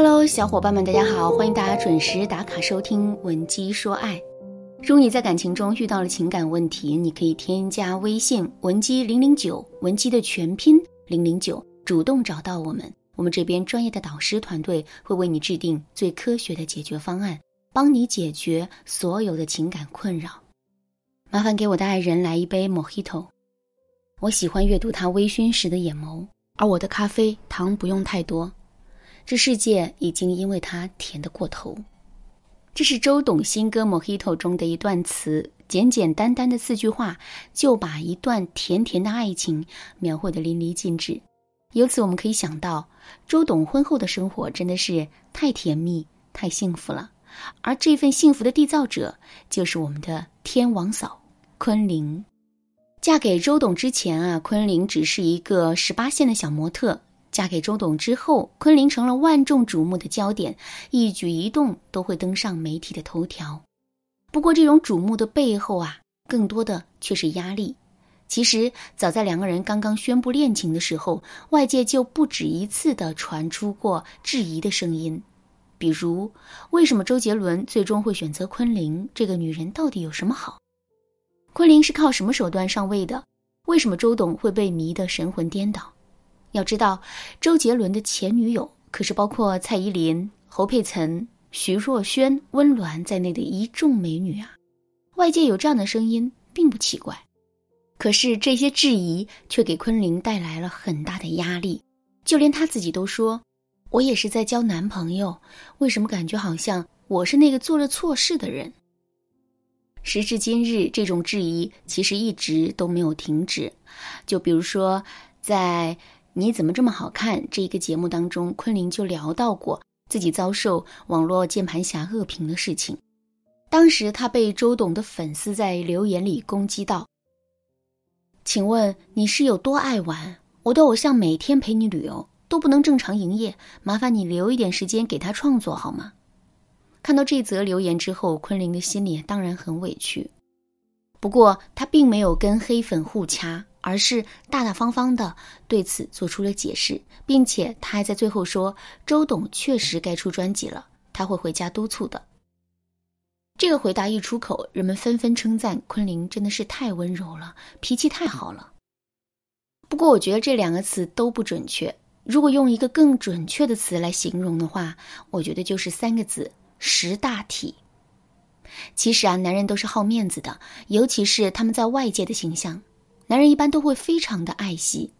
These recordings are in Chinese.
Hello，小伙伴们，大家好，欢迎大家准时打卡收听《文姬说爱》。如果你在感情中遇到了情感问题，你可以添加微信文姬零零九，文姬的全拼零零九，主动找到我们，我们这边专业的导师团队会为你制定最科学的解决方案，帮你解决所有的情感困扰。麻烦给我的爱人来一杯 Mojito，我喜欢阅读他微醺时的眼眸，而我的咖啡糖不用太多。这世界已经因为他甜得过头。这是周董新歌《Mojito》中的一段词，简简单单的四句话，就把一段甜甜的爱情描绘得淋漓尽致。由此我们可以想到，周董婚后的生活真的是太甜蜜、太幸福了。而这份幸福的缔造者，就是我们的天王嫂昆凌。嫁给周董之前啊，昆凌只是一个十八线的小模特。嫁给周董之后，昆凌成了万众瞩目的焦点，一举一动都会登上媒体的头条。不过，这种瞩目的背后啊，更多的却是压力。其实，早在两个人刚刚宣布恋情的时候，外界就不止一次的传出过质疑的声音，比如，为什么周杰伦最终会选择昆凌？这个女人到底有什么好？昆凌是靠什么手段上位的？为什么周董会被迷得神魂颠倒？要知道，周杰伦的前女友可是包括蔡依林、侯佩岑、徐若瑄、温峦在内的一众美女啊！外界有这样的声音，并不奇怪。可是这些质疑却给昆凌带来了很大的压力，就连她自己都说：“我也是在交男朋友，为什么感觉好像我是那个做了错事的人？”时至今日，这种质疑其实一直都没有停止。就比如说，在你怎么这么好看？这一个节目当中，昆凌就聊到过自己遭受网络键盘侠恶评的事情。当时他被周董的粉丝在留言里攻击道：“请问你是有多爱玩？我的偶像每天陪你旅游都不能正常营业，麻烦你留一点时间给他创作好吗？”看到这则留言之后，昆凌的心里当然很委屈。不过他并没有跟黑粉互掐。而是大大方方的对此做出了解释，并且他还在最后说：“周董确实该出专辑了，他会回家督促的。”这个回答一出口，人们纷纷称赞昆凌真的是太温柔了，脾气太好了。不过，我觉得这两个词都不准确。如果用一个更准确的词来形容的话，我觉得就是三个字：识大体。其实啊，男人都是好面子的，尤其是他们在外界的形象。男人一般都会非常的爱惜。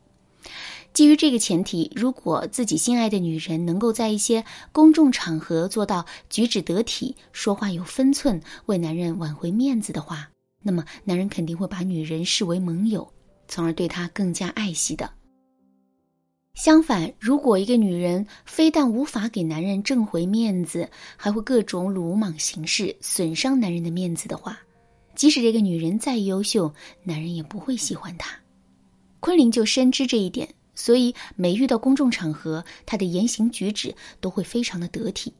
基于这个前提，如果自己心爱的女人能够在一些公众场合做到举止得体、说话有分寸，为男人挽回面子的话，那么男人肯定会把女人视为盟友，从而对她更加爱惜的。相反，如果一个女人非但无法给男人挣回面子，还会各种鲁莽行事，损伤男人的面子的话，即使这个女人再优秀，男人也不会喜欢她。昆凌就深知这一点，所以每遇到公众场合，她的言行举止都会非常的得体。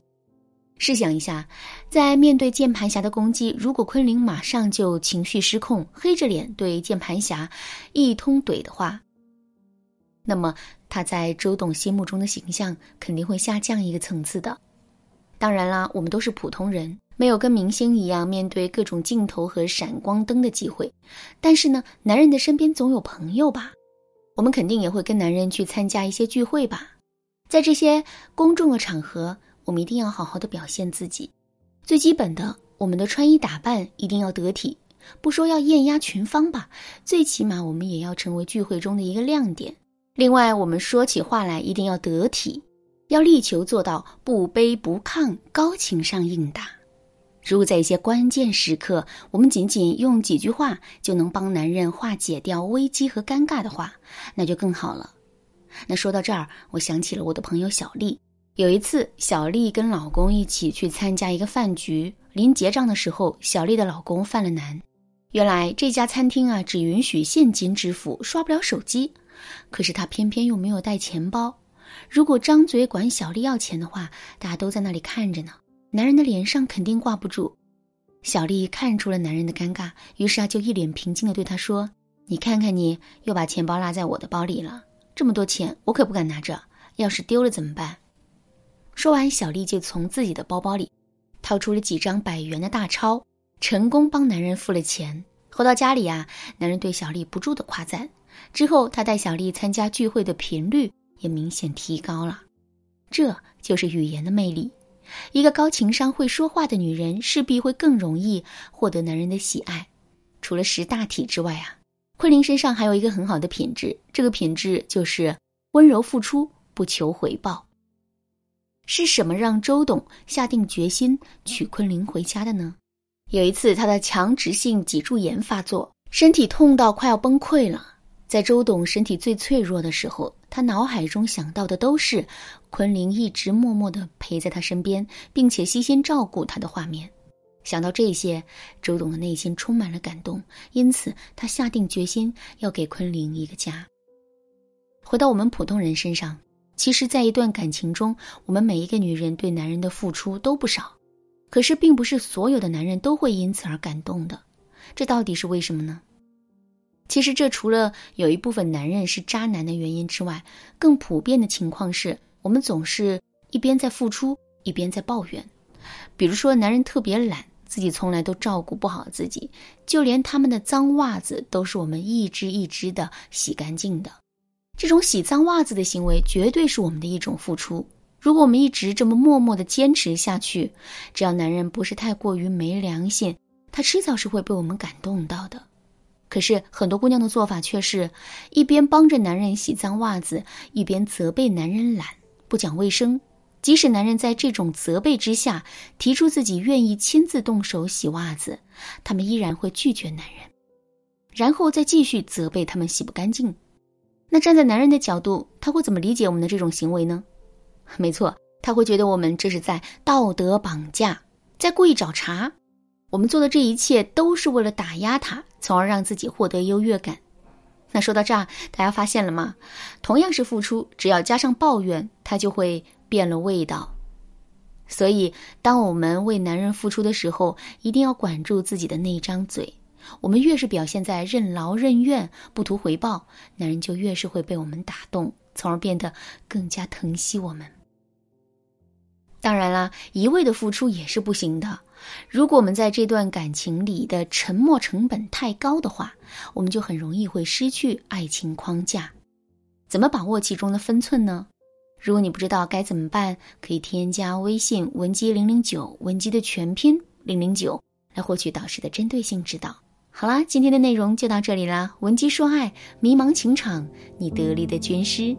试想一下，在面对键盘侠的攻击，如果昆凌马上就情绪失控，黑着脸对键盘侠一通怼的话，那么她在周董心目中的形象肯定会下降一个层次的。当然啦，我们都是普通人。没有跟明星一样面对各种镜头和闪光灯的机会，但是呢，男人的身边总有朋友吧？我们肯定也会跟男人去参加一些聚会吧？在这些公众的场合，我们一定要好好的表现自己。最基本的，我们的穿衣打扮一定要得体，不说要艳压群芳吧，最起码我们也要成为聚会中的一个亮点。另外，我们说起话来一定要得体，要力求做到不卑不亢，高情商应答。如果在一些关键时刻，我们仅仅用几句话就能帮男人化解掉危机和尴尬的话，那就更好了。那说到这儿，我想起了我的朋友小丽。有一次，小丽跟老公一起去参加一个饭局，临结账的时候，小丽的老公犯了难。原来这家餐厅啊，只允许现金支付，刷不了手机。可是他偏偏又没有带钱包。如果张嘴管小丽要钱的话，大家都在那里看着呢。男人的脸上肯定挂不住，小丽看出了男人的尴尬，于是啊就一脸平静的对他说：“你看看你又把钱包落在我的包里了，这么多钱我可不敢拿着，要是丢了怎么办？”说完，小丽就从自己的包包里掏出了几张百元的大钞，成功帮男人付了钱。回到家里啊，男人对小丽不住的夸赞。之后，他带小丽参加聚会的频率也明显提高了。这就是语言的魅力。一个高情商、会说话的女人，势必会更容易获得男人的喜爱。除了识大体之外啊，昆凌身上还有一个很好的品质，这个品质就是温柔付出，不求回报。是什么让周董下定决心娶昆凌回家的呢？有一次，他的强直性脊柱炎发作，身体痛到快要崩溃了。在周董身体最脆弱的时候，他脑海中想到的都是昆凌一直默默地陪在他身边，并且悉心照顾他的画面。想到这些，周董的内心充满了感动，因此他下定决心要给昆凌一个家。回到我们普通人身上。其实，在一段感情中，我们每一个女人对男人的付出都不少，可是，并不是所有的男人都会因此而感动的。这到底是为什么呢？其实，这除了有一部分男人是渣男的原因之外，更普遍的情况是我们总是一边在付出，一边在抱怨。比如说，男人特别懒，自己从来都照顾不好自己，就连他们的脏袜子都是我们一只一只的洗干净的。这种洗脏袜子的行为，绝对是我们的一种付出。如果我们一直这么默默的坚持下去，只要男人不是太过于没良心，他迟早是会被我们感动到的。可是很多姑娘的做法却是一边帮着男人洗脏袜子，一边责备男人懒、不讲卫生。即使男人在这种责备之下提出自己愿意亲自动手洗袜子，他们依然会拒绝男人，然后再继续责备他们洗不干净。那站在男人的角度，他会怎么理解我们的这种行为呢？没错，他会觉得我们这是在道德绑架，在故意找茬。我们做的这一切都是为了打压他，从而让自己获得优越感。那说到这儿，大家发现了吗？同样是付出，只要加上抱怨，他就会变了味道。所以，当我们为男人付出的时候，一定要管住自己的那张嘴。我们越是表现在任劳任怨、不图回报，男人就越是会被我们打动，从而变得更加疼惜我们。当然啦，一味的付出也是不行的。如果我们在这段感情里的沉默成本太高的话，我们就很容易会失去爱情框架。怎么把握其中的分寸呢？如果你不知道该怎么办，可以添加微信文姬零零九，文姬的全拼零零九，来获取导师的针对性指导。好啦，今天的内容就到这里啦。文姬说爱，迷茫情场，你得力的军师。